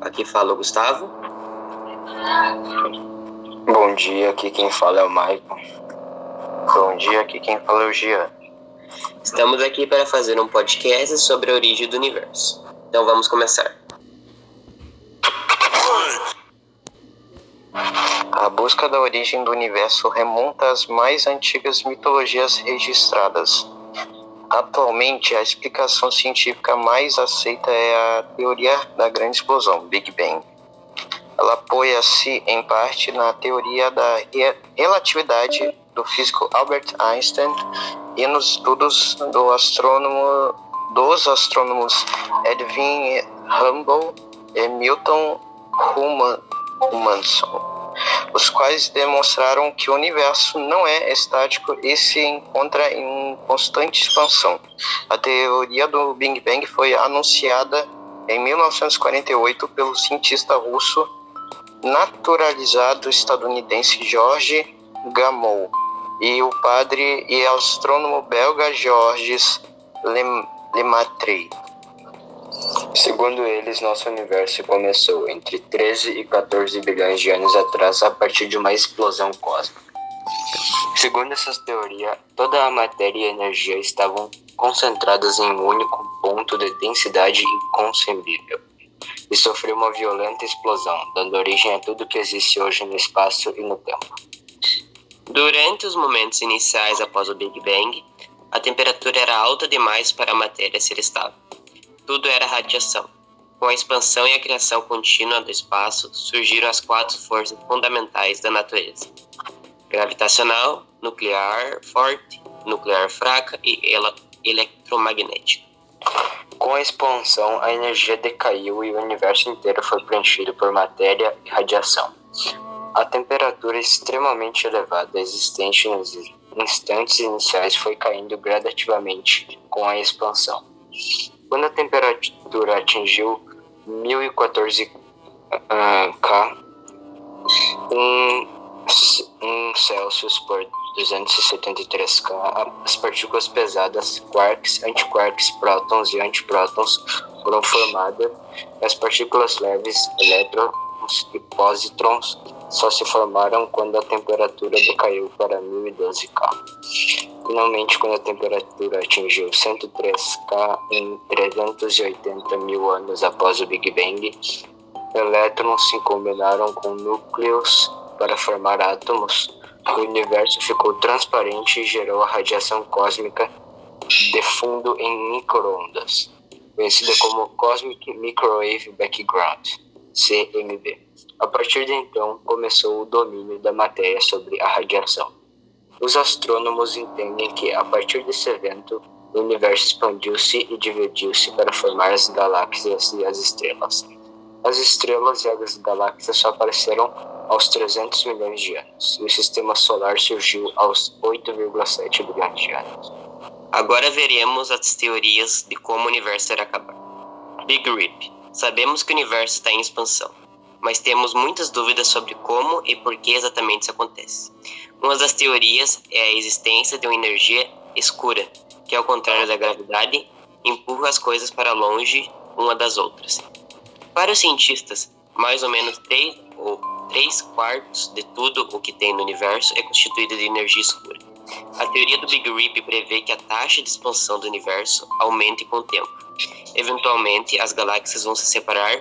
Aqui fala o Gustavo. Bom dia, aqui quem fala é o Maicon. Bom dia, aqui quem fala é o Gian. Estamos aqui para fazer um podcast sobre a origem do universo. Então vamos começar. A busca da origem do universo remonta às mais antigas mitologias registradas. Atualmente, a explicação científica mais aceita é a teoria da grande explosão, Big Bang. Ela apoia-se em parte na teoria da relatividade do físico Albert Einstein e nos estudos do astrônomo, dos astrônomos Edwin Hubble e Milton Humanson, os quais demonstraram que o universo não é estático e se encontra em constante expansão. A teoria do Big Bang foi anunciada em 1948 pelo cientista russo naturalizado estadunidense George Gamow e o padre e astrônomo belga Georges Lemaitre. Segundo eles, nosso universo começou entre 13 e 14 bilhões de anos atrás a partir de uma explosão cósmica. Segundo essa teoria, toda a matéria e a energia estavam concentradas em um único ponto de densidade inconcebível e sofreu uma violenta explosão, dando origem a tudo que existe hoje no espaço e no tempo. Durante os momentos iniciais após o Big Bang, a temperatura era alta demais para a matéria ser estável. Tudo era radiação. Com a expansão e a criação contínua do espaço, surgiram as quatro forças fundamentais da natureza: gravitacional, nuclear forte, nuclear fraca e eletromagnética. Com a expansão, a energia decaiu e o universo inteiro foi preenchido por matéria e radiação. A temperatura extremamente elevada existente nos instantes iniciais foi caindo gradativamente com a expansão. Quando a temperatura atingiu 1014 uh, K, um, um Celsius por 273 K, as partículas pesadas, quarks, antiquarks, prótons e antiprótons foram formadas, e as partículas leves, elétrons e positrons só se formaram quando a temperatura decaiu para 1012 K. Finalmente, quando a temperatura atingiu 103 K em 380 mil anos após o Big Bang, elétrons se combinaram com núcleos para formar átomos. O universo ficou transparente e gerou a radiação cósmica de fundo em microondas, conhecida como Cosmic Microwave Background, CMB. A partir de então, começou o domínio da matéria sobre a radiação. Os astrônomos entendem que, a partir desse evento, o universo expandiu-se e dividiu-se para formar as galáxias e as estrelas. As estrelas e as galáxias só apareceram aos 300 milhões de anos, e o sistema solar surgiu aos 8,7 bilhões de anos. Agora veremos as teorias de como o universo irá acabar. Big Rip. Sabemos que o universo está em expansão mas temos muitas dúvidas sobre como e por que exatamente isso acontece. Uma das teorias é a existência de uma energia escura, que, ao contrário da gravidade, empurra as coisas para longe uma das outras. Para os cientistas, mais ou menos 3 ou 3 quartos de tudo o que tem no universo é constituído de energia escura. A teoria do Big Rip prevê que a taxa de expansão do universo aumente com o tempo. Eventualmente, as galáxias vão se separar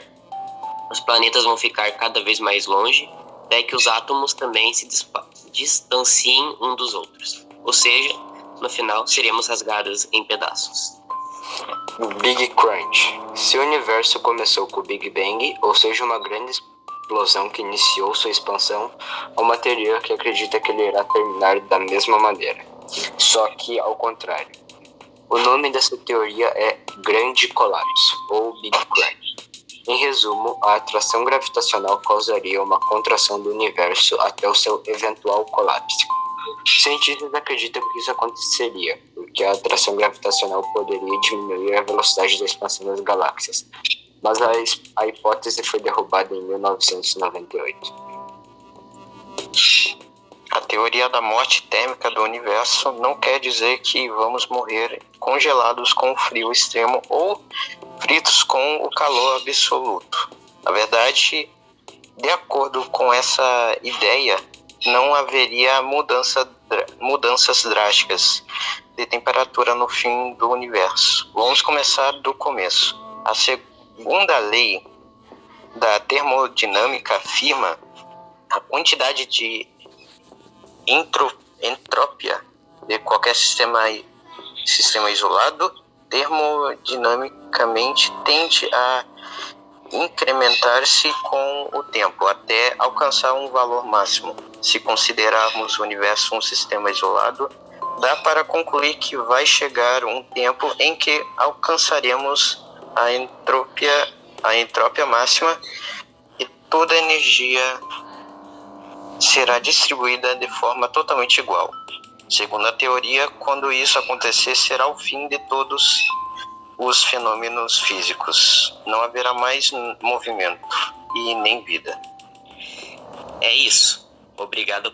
os planetas vão ficar cada vez mais longe, até que os átomos também se distanciem um dos outros. Ou seja, no final seremos rasgados em pedaços. Big Crunch. Se o universo começou com o Big Bang, ou seja, uma grande explosão que iniciou sua expansão, há uma teoria que acredita que ele irá terminar da mesma maneira, só que ao contrário. O nome dessa teoria é Grande Colapso, ou Big Crunch. Em resumo, a atração gravitacional causaria uma contração do universo até o seu eventual colapso. Cientistas acreditam que isso aconteceria, porque a atração gravitacional poderia diminuir a velocidade da expansão das galáxias, mas a, a hipótese foi derrubada em 1998. A teoria da morte térmica do universo não quer dizer que vamos morrer congelados com o frio extremo ou fritos com o calor absoluto. Na verdade, de acordo com essa ideia, não haveria mudança, mudanças drásticas de temperatura no fim do universo. Vamos começar do começo. A segunda lei da termodinâmica afirma a quantidade de entrópia de qualquer sistema, sistema isolado termodinamicamente tende a incrementar-se com o tempo até alcançar um valor máximo. Se considerarmos o universo um sistema isolado, dá para concluir que vai chegar um tempo em que alcançaremos a entropia, a entrópia máxima e toda a energia será distribuída de forma totalmente igual. Segundo a teoria, quando isso acontecer, será o fim de todos os fenômenos físicos. Não haverá mais movimento e nem vida. É isso. Obrigado.